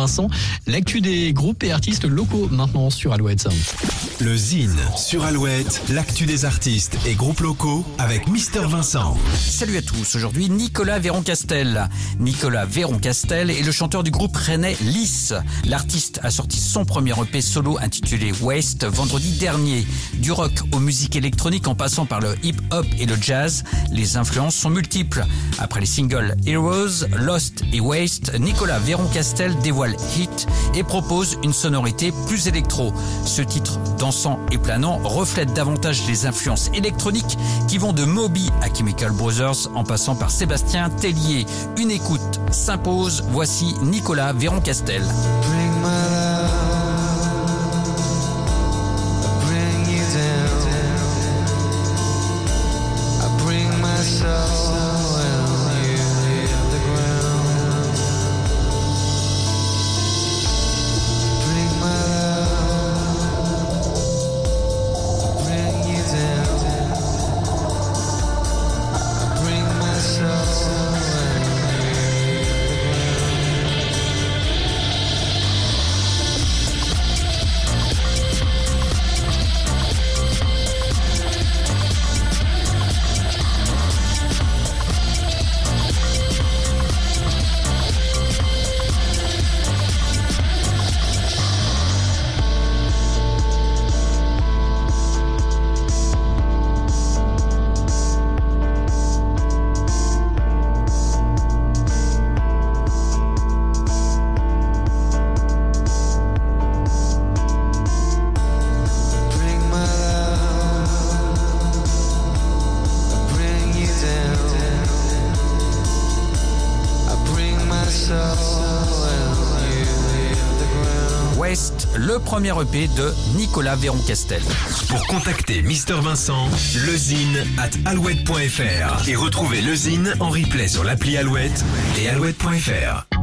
Vincent. L'actu des groupes et artistes locaux maintenant sur Alouette. Le Zine sur Alouette, l'actu des artistes et groupes locaux avec Mister Vincent. Salut à tous, aujourd'hui Nicolas Véron-Castel. Nicolas Véron-Castel est le chanteur du groupe rennais Lys. L'artiste a sorti son premier EP solo intitulé Waste vendredi dernier. Du rock aux musiques électroniques en passant par le hip-hop et le jazz, les influences sont multiples. Après les singles Heroes, Lost et Waste, Nicolas Véron-Castel dévoile Et propose une sonorité plus électro. Ce titre dansant et planant reflète davantage les influences électroniques qui vont de Moby à Chemical Brothers en passant par Sébastien Tellier. Une écoute s'impose, voici Nicolas Véron-Castel. West, le premier EP de Nicolas Véron-Castel. Pour contacter Mister Vincent, lezine at alouette.fr et retrouver lezine en replay sur l'appli Alouette et alouette.fr.